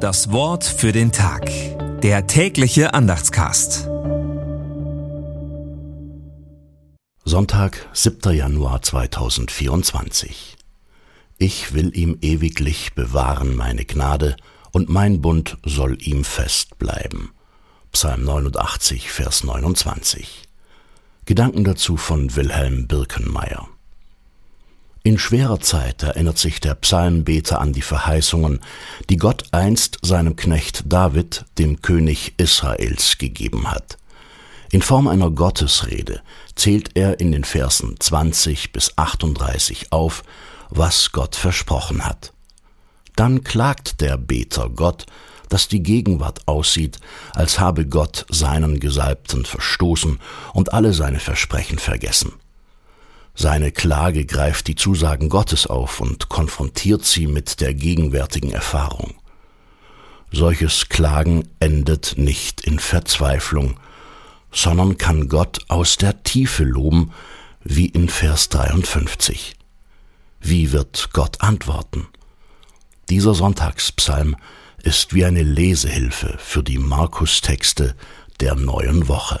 Das Wort für den Tag. Der tägliche Andachtscast. Sonntag, 7. Januar 2024. Ich will ihm ewiglich bewahren meine Gnade, und mein Bund soll ihm fest bleiben. Psalm 89, Vers 29. Gedanken dazu von Wilhelm Birkenmeier. In schwerer Zeit erinnert sich der Psalmbeter an die Verheißungen, die Gott einst seinem Knecht David, dem König Israels, gegeben hat. In Form einer Gottesrede zählt er in den Versen 20 bis 38 auf, was Gott versprochen hat. Dann klagt der Beter Gott, dass die Gegenwart aussieht, als habe Gott seinen Gesalbten verstoßen und alle seine Versprechen vergessen. Seine Klage greift die Zusagen Gottes auf und konfrontiert sie mit der gegenwärtigen Erfahrung. Solches Klagen endet nicht in Verzweiflung, sondern kann Gott aus der Tiefe loben, wie in Vers 53. Wie wird Gott antworten? Dieser Sonntagspsalm ist wie eine Lesehilfe für die Markus-Texte der neuen Woche.